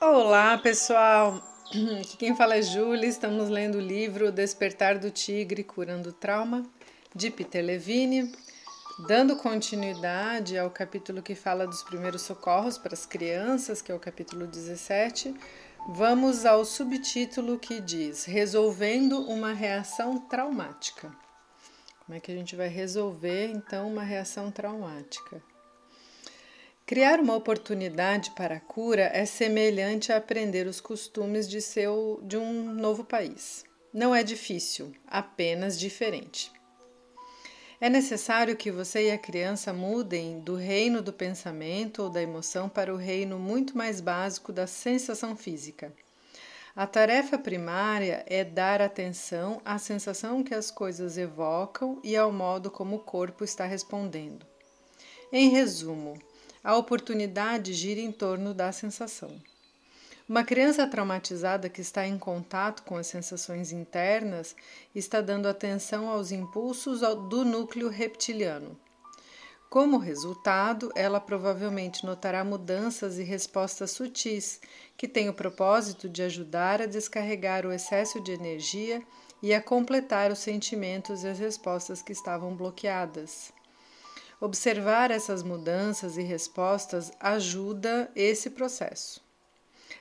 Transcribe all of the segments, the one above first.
Olá, pessoal! Aqui quem fala é Júlia. Estamos lendo o livro Despertar do Tigre Curando Trauma, de Peter Levine, dando continuidade ao capítulo que fala dos primeiros socorros para as crianças, que é o capítulo 17. Vamos ao subtítulo que diz Resolvendo uma reação traumática. Como é que a gente vai resolver então uma reação traumática? Criar uma oportunidade para a cura é semelhante a aprender os costumes de, seu, de um novo país. Não é difícil, apenas diferente. É necessário que você e a criança mudem do reino do pensamento ou da emoção para o reino muito mais básico da sensação física. A tarefa primária é dar atenção à sensação que as coisas evocam e ao modo como o corpo está respondendo. Em resumo, a oportunidade gira em torno da sensação. Uma criança traumatizada que está em contato com as sensações internas está dando atenção aos impulsos do núcleo reptiliano. Como resultado, ela provavelmente notará mudanças e respostas sutis, que têm o propósito de ajudar a descarregar o excesso de energia e a completar os sentimentos e as respostas que estavam bloqueadas. Observar essas mudanças e respostas ajuda esse processo.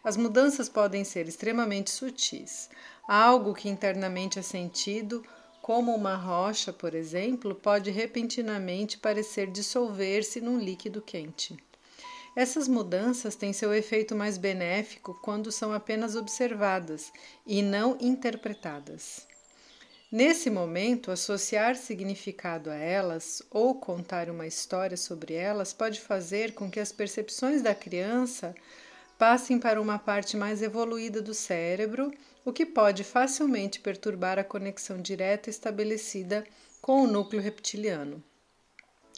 As mudanças podem ser extremamente sutis. Algo que internamente é sentido, como uma rocha, por exemplo, pode repentinamente parecer dissolver-se num líquido quente. Essas mudanças têm seu efeito mais benéfico quando são apenas observadas e não interpretadas. Nesse momento, associar significado a elas ou contar uma história sobre elas pode fazer com que as percepções da criança passem para uma parte mais evoluída do cérebro, o que pode facilmente perturbar a conexão direta estabelecida com o núcleo reptiliano.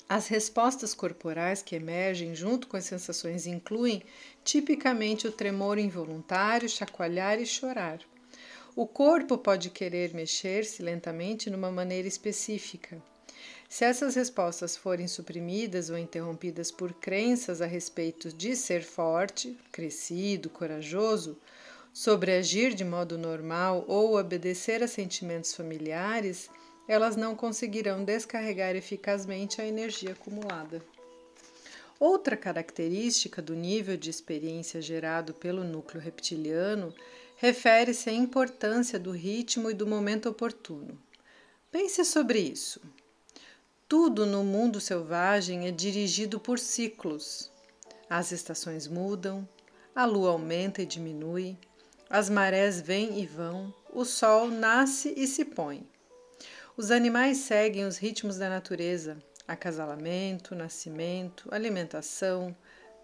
As respostas corporais que emergem junto com as sensações incluem tipicamente o tremor involuntário, chacoalhar e chorar. O corpo pode querer mexer-se lentamente numa maneira específica. Se essas respostas forem suprimidas ou interrompidas por crenças a respeito de ser forte, crescido, corajoso, sobreagir de modo normal ou obedecer a sentimentos familiares, elas não conseguirão descarregar eficazmente a energia acumulada. Outra característica do nível de experiência gerado pelo núcleo reptiliano refere-se à importância do ritmo e do momento oportuno. Pense sobre isso. Tudo no mundo selvagem é dirigido por ciclos. As estações mudam, a lua aumenta e diminui, as marés vêm e vão, o sol nasce e se põe. Os animais seguem os ritmos da natureza: acasalamento, nascimento, alimentação,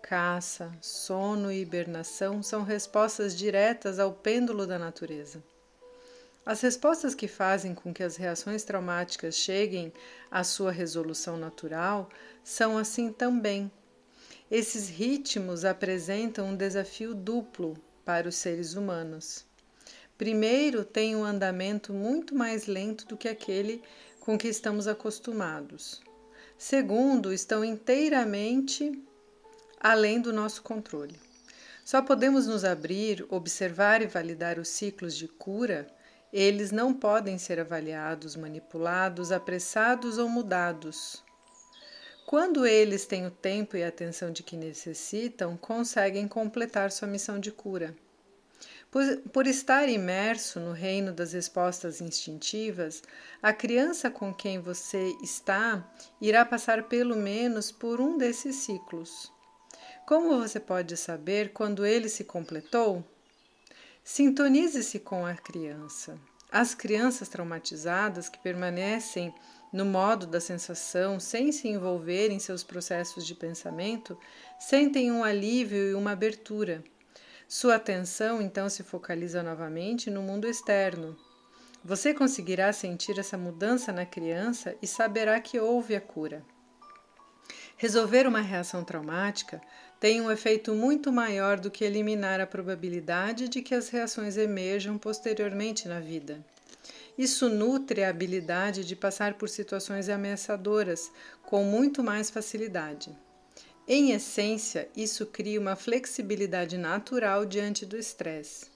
caça, sono e hibernação são respostas diretas ao pêndulo da natureza. As respostas que fazem com que as reações traumáticas cheguem à sua resolução natural são assim também. Esses ritmos apresentam um desafio duplo para os seres humanos. Primeiro, têm um andamento muito mais lento do que aquele com que estamos acostumados. Segundo, estão inteiramente além do nosso controle. Só podemos nos abrir, observar e validar os ciclos de cura. Eles não podem ser avaliados, manipulados, apressados ou mudados. Quando eles têm o tempo e a atenção de que necessitam, conseguem completar sua missão de cura. Por, por, estar imerso no reino das respostas instintivas, a criança com quem você está irá passar pelo menos por um desses ciclos. Como você pode saber quando ele se completou? Sintonize-se com a criança. As crianças traumatizadas que permanecem no modo da sensação sem se envolver em seus processos de pensamento sentem um alívio e uma abertura. Sua atenção então se focaliza novamente no mundo externo. Você conseguirá sentir essa mudança na criança e saberá que houve a cura. Resolver uma reação traumática tem um efeito muito maior do que eliminar a probabilidade de que as reações emerjam posteriormente na vida. Isso nutre a habilidade de passar por situações ameaçadoras com muito mais facilidade. Em essência, isso cria uma flexibilidade natural diante do estresse.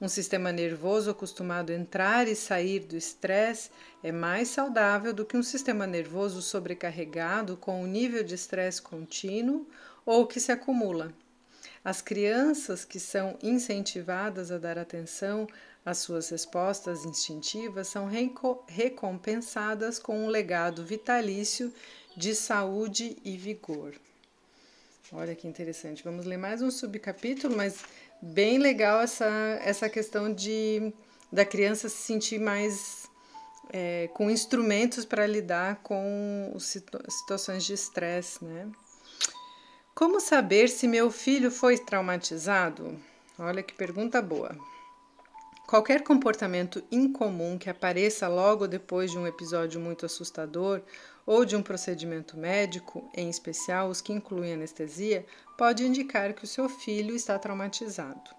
Um sistema nervoso acostumado a entrar e sair do estresse é mais saudável do que um sistema nervoso sobrecarregado com um nível de estresse contínuo ou que se acumula. As crianças que são incentivadas a dar atenção às suas respostas instintivas são recompensadas com um legado vitalício de saúde e vigor. Olha que interessante. Vamos ler mais um subcapítulo, mas bem legal essa, essa questão de da criança se sentir mais é, com instrumentos para lidar com situações de estresse, né? Como saber se meu filho foi traumatizado? Olha que pergunta boa. Qualquer comportamento incomum que apareça logo depois de um episódio muito assustador ou de um procedimento médico, em especial os que incluem anestesia, pode indicar que o seu filho está traumatizado.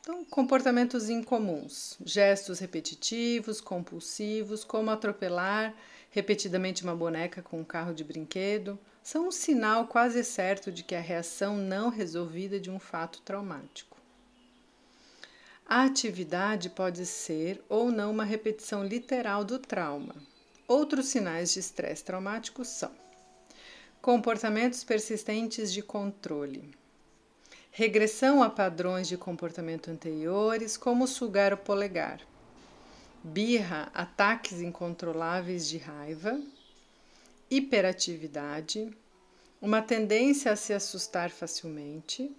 Então, comportamentos incomuns, gestos repetitivos, compulsivos, como atropelar repetidamente uma boneca com um carro de brinquedo, são um sinal quase certo de que a reação não resolvida de um fato traumático. A atividade pode ser ou não uma repetição literal do trauma. Outros sinais de estresse traumático são comportamentos persistentes de controle, regressão a padrões de comportamento anteriores, como sugar o polegar, birra, ataques incontroláveis de raiva hiperatividade, uma tendência a se assustar facilmente,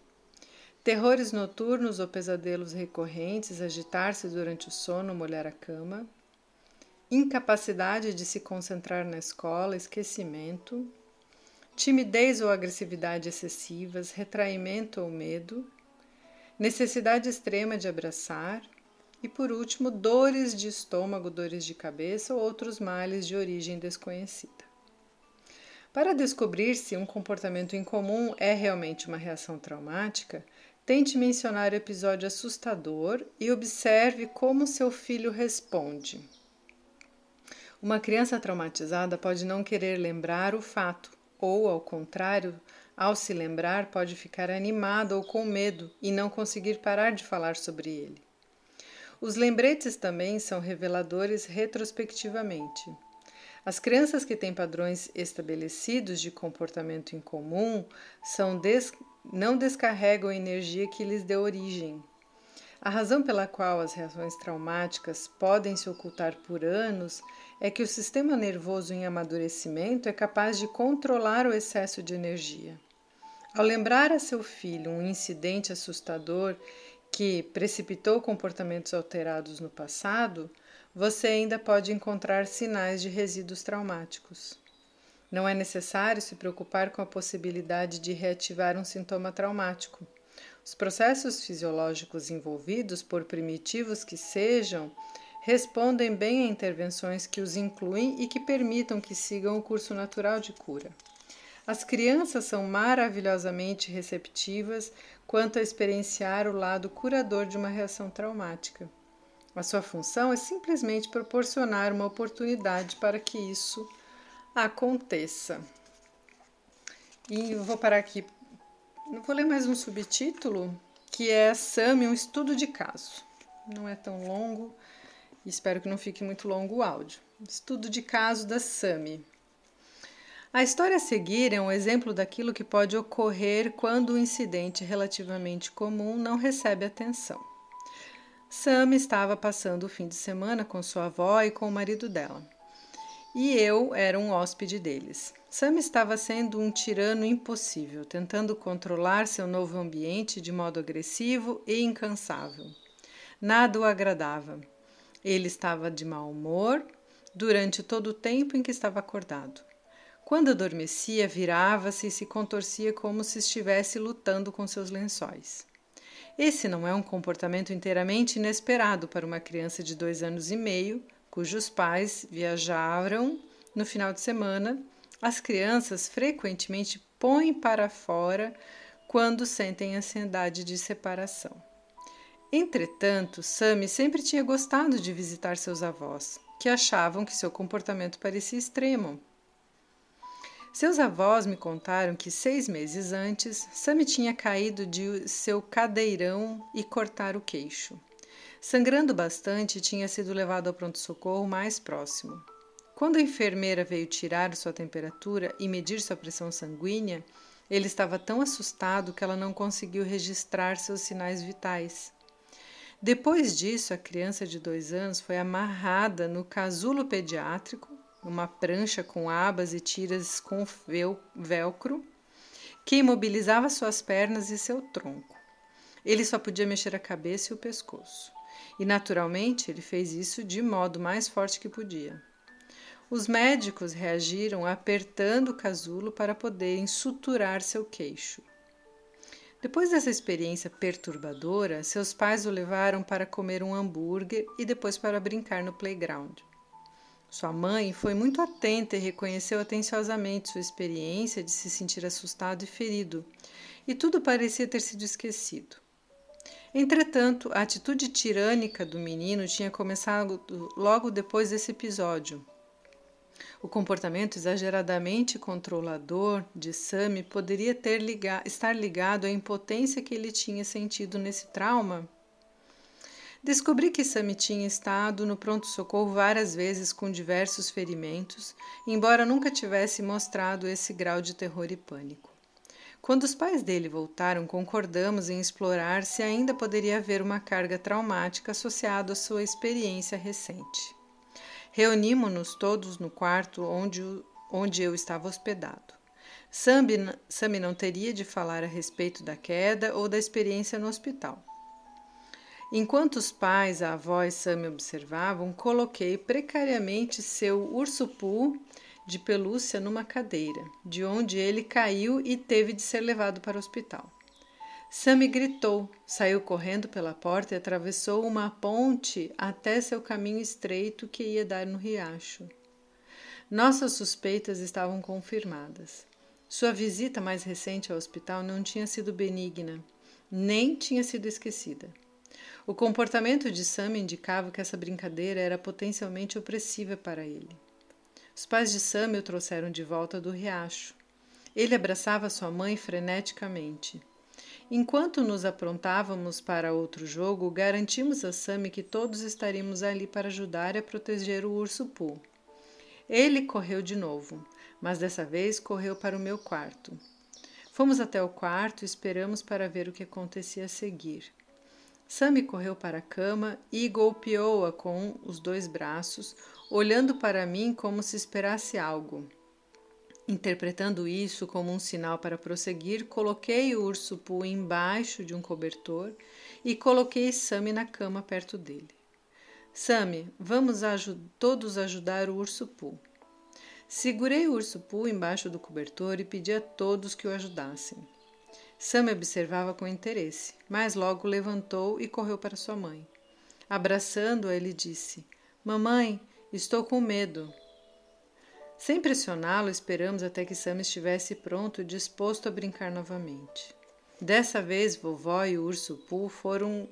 terrores noturnos ou pesadelos recorrentes, agitar-se durante o sono, molhar a cama, incapacidade de se concentrar na escola, esquecimento, timidez ou agressividade excessivas, retraimento ou medo, necessidade extrema de abraçar e, por último, dores de estômago, dores de cabeça ou outros males de origem desconhecida. Para descobrir se um comportamento incomum é realmente uma reação traumática, tente mencionar o episódio assustador e observe como seu filho responde. Uma criança traumatizada pode não querer lembrar o fato, ou, ao contrário, ao se lembrar, pode ficar animada ou com medo e não conseguir parar de falar sobre ele. Os lembretes também são reveladores retrospectivamente. As crianças que têm padrões estabelecidos de comportamento incomum são des não descarregam a energia que lhes deu origem. A razão pela qual as reações traumáticas podem se ocultar por anos é que o sistema nervoso em amadurecimento é capaz de controlar o excesso de energia. Ao lembrar a seu filho um incidente assustador que precipitou comportamentos alterados no passado, você ainda pode encontrar sinais de resíduos traumáticos. Não é necessário se preocupar com a possibilidade de reativar um sintoma traumático. Os processos fisiológicos envolvidos, por primitivos que sejam, respondem bem a intervenções que os incluem e que permitam que sigam o curso natural de cura. As crianças são maravilhosamente receptivas quanto a experienciar o lado curador de uma reação traumática. A sua função é simplesmente proporcionar uma oportunidade para que isso aconteça. E eu vou parar aqui. Eu vou ler mais um subtítulo que é SAMI, um estudo de caso. Não é tão longo, espero que não fique muito longo o áudio. Estudo de caso da SAMI. A história a seguir é um exemplo daquilo que pode ocorrer quando um incidente relativamente comum não recebe atenção. Sam estava passando o fim de semana com sua avó e com o marido dela. E eu era um hóspede deles. Sam estava sendo um tirano impossível, tentando controlar seu novo ambiente de modo agressivo e incansável. Nada o agradava. Ele estava de mau humor durante todo o tempo em que estava acordado. Quando adormecia, virava-se e se contorcia como se estivesse lutando com seus lençóis. Esse não é um comportamento inteiramente inesperado para uma criança de dois anos e meio, cujos pais viajaram no final de semana. As crianças frequentemente põem para fora quando sentem ansiedade de separação. Entretanto, Sammy sempre tinha gostado de visitar seus avós, que achavam que seu comportamento parecia extremo. Seus avós me contaram que seis meses antes, Sammy tinha caído de seu cadeirão e cortar o queixo. Sangrando bastante, tinha sido levado ao pronto-socorro mais próximo. Quando a enfermeira veio tirar sua temperatura e medir sua pressão sanguínea, ele estava tão assustado que ela não conseguiu registrar seus sinais vitais. Depois disso, a criança de dois anos foi amarrada no casulo pediátrico uma prancha com abas e tiras com velcro, que imobilizava suas pernas e seu tronco. Ele só podia mexer a cabeça e o pescoço. E naturalmente ele fez isso de modo mais forte que podia. Os médicos reagiram apertando o casulo para poderem suturar seu queixo. Depois dessa experiência perturbadora, seus pais o levaram para comer um hambúrguer e depois para brincar no playground. Sua mãe foi muito atenta e reconheceu atenciosamente sua experiência de se sentir assustado e ferido, e tudo parecia ter sido esquecido. Entretanto, a atitude tirânica do menino tinha começado logo depois desse episódio. O comportamento exageradamente controlador de Sammy poderia ter liga estar ligado à impotência que ele tinha sentido nesse trauma Descobri que Sammy tinha estado no pronto-socorro várias vezes com diversos ferimentos, embora nunca tivesse mostrado esse grau de terror e pânico. Quando os pais dele voltaram, concordamos em explorar se ainda poderia haver uma carga traumática associada à sua experiência recente. Reunimos-nos todos no quarto onde, onde eu estava hospedado. Sammy não teria de falar a respeito da queda ou da experiência no hospital. Enquanto os pais, a avó e Sam me observavam, coloquei precariamente seu urso-pu de pelúcia numa cadeira, de onde ele caiu e teve de ser levado para o hospital. Sammy gritou, saiu correndo pela porta e atravessou uma ponte até seu caminho estreito que ia dar no riacho. Nossas suspeitas estavam confirmadas. Sua visita mais recente ao hospital não tinha sido benigna, nem tinha sido esquecida. O comportamento de Sam indicava que essa brincadeira era potencialmente opressiva para ele. Os pais de Sam o trouxeram de volta do riacho. Ele abraçava sua mãe freneticamente. Enquanto nos aprontávamos para outro jogo, garantimos a Sam que todos estaríamos ali para ajudar a proteger o urso Pooh. Ele correu de novo, mas dessa vez correu para o meu quarto. Fomos até o quarto e esperamos para ver o que acontecia a seguir. Sammy correu para a cama e golpeou-a com os dois braços, olhando para mim como se esperasse algo. Interpretando isso como um sinal para prosseguir, coloquei o urso Poo embaixo de um cobertor e coloquei Sammy na cama perto dele. Sammy, vamos todos ajudar o urso Poo. Segurei o urso Poo embaixo do cobertor e pedi a todos que o ajudassem. Sam observava com interesse, mas logo levantou e correu para sua mãe. Abraçando-a, ele disse: Mamãe, estou com medo. Sem pressioná-lo, esperamos até que Sam estivesse pronto e disposto a brincar novamente. Dessa vez, vovó e o urso Poo foram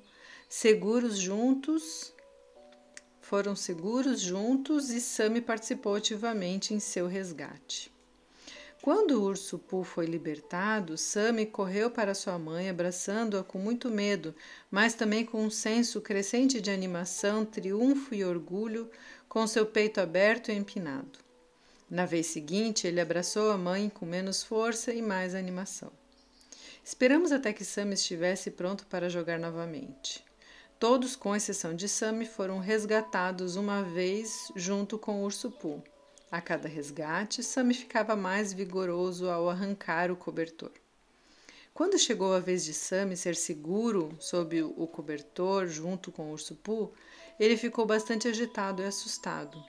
seguros juntos. Foram seguros juntos e Sam participou ativamente em seu resgate. Quando o urso Poo foi libertado, Sammy correu para sua mãe, abraçando-a com muito medo, mas também com um senso crescente de animação, triunfo e orgulho, com seu peito aberto e empinado. Na vez seguinte, ele abraçou a mãe com menos força e mais animação. Esperamos até que Sammy estivesse pronto para jogar novamente. Todos, com exceção de Sammy, foram resgatados uma vez junto com o urso Poo. A cada resgate, Sammy ficava mais vigoroso ao arrancar o cobertor. Quando chegou a vez de Sammy ser seguro sob o cobertor junto com o urso Poo, ele ficou bastante agitado e assustado,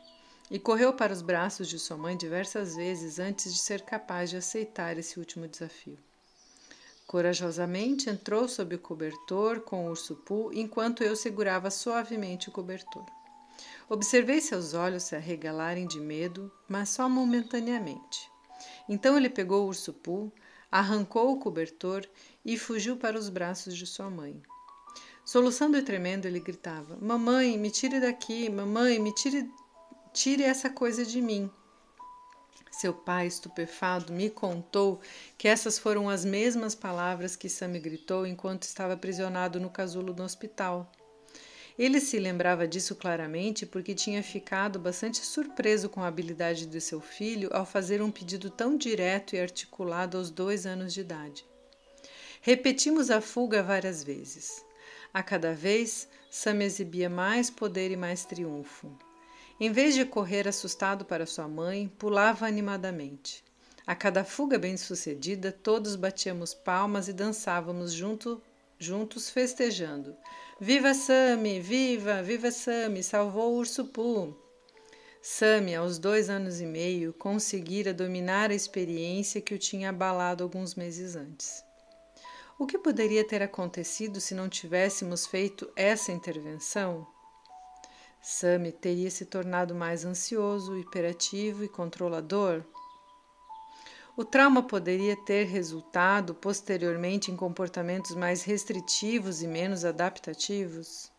e correu para os braços de sua mãe diversas vezes antes de ser capaz de aceitar esse último desafio. Corajosamente entrou sob o cobertor com o urso Poo enquanto eu segurava suavemente o cobertor. Observei seus olhos se arregalarem de medo, mas só momentaneamente. Então ele pegou o urso Poo, arrancou o cobertor e fugiu para os braços de sua mãe. Soluçando e tremendo, ele gritava: Mamãe, me tire daqui! Mamãe, me tire, tire essa coisa de mim! Seu pai, estupefado, me contou que essas foram as mesmas palavras que Sammy gritou enquanto estava aprisionado no casulo do hospital. Ele se lembrava disso claramente porque tinha ficado bastante surpreso com a habilidade de seu filho ao fazer um pedido tão direto e articulado aos dois anos de idade. Repetimos a fuga várias vezes. A cada vez, Sam exibia mais poder e mais triunfo. Em vez de correr assustado para sua mãe, pulava animadamente. A cada fuga bem-sucedida, todos batíamos palmas e dançávamos junto, juntos, festejando. Viva Sami! Viva! Viva Sami! Salvou o urso Poo! Sami, aos dois anos e meio, conseguira dominar a experiência que o tinha abalado alguns meses antes. O que poderia ter acontecido se não tivéssemos feito essa intervenção? Sammy teria se tornado mais ansioso, hiperativo e controlador? O trauma poderia ter resultado posteriormente em comportamentos mais restritivos e menos adaptativos?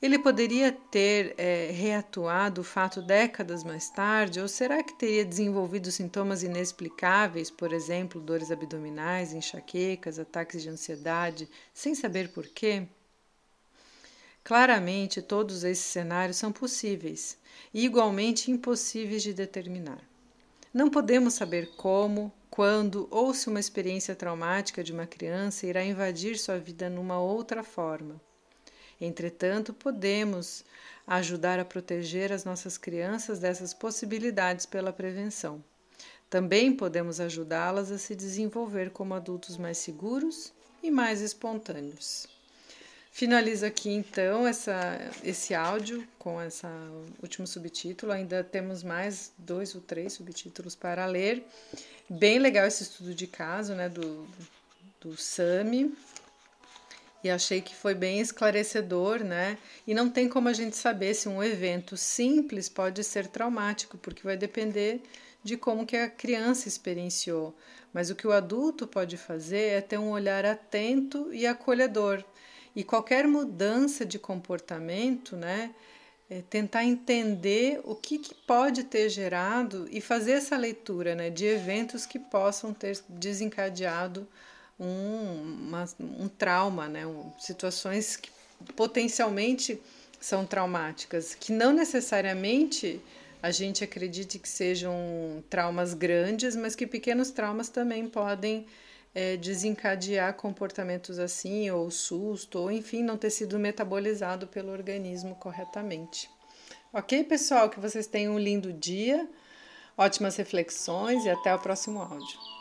Ele poderia ter é, reatuado o fato décadas mais tarde, ou será que teria desenvolvido sintomas inexplicáveis, por exemplo, dores abdominais, enxaquecas, ataques de ansiedade, sem saber por quê? Claramente, todos esses cenários são possíveis e igualmente impossíveis de determinar. Não podemos saber como, quando ou se uma experiência traumática de uma criança irá invadir sua vida numa outra forma. Entretanto, podemos ajudar a proteger as nossas crianças dessas possibilidades pela prevenção. Também podemos ajudá-las a se desenvolver como adultos mais seguros e mais espontâneos. Finalizo aqui então essa, esse áudio com esse último subtítulo. Ainda temos mais dois ou três subtítulos para ler. Bem legal esse estudo de caso né, do, do SAMI. E achei que foi bem esclarecedor, né? E não tem como a gente saber se um evento simples pode ser traumático, porque vai depender de como que a criança experienciou. Mas o que o adulto pode fazer é ter um olhar atento e acolhedor e qualquer mudança de comportamento, né, é tentar entender o que, que, pode ter gerado e fazer essa leitura né, de eventos que possam ter desencadeado um, uma, um trauma, né, um, situações que potencialmente são traumáticas, que não necessariamente a gente acredite que sejam traumas grandes, mas que pequenos traumas também podem é, desencadear comportamentos assim, ou susto, ou enfim, não ter sido metabolizado pelo organismo corretamente. Ok, pessoal? Que vocês tenham um lindo dia, ótimas reflexões e até o próximo áudio.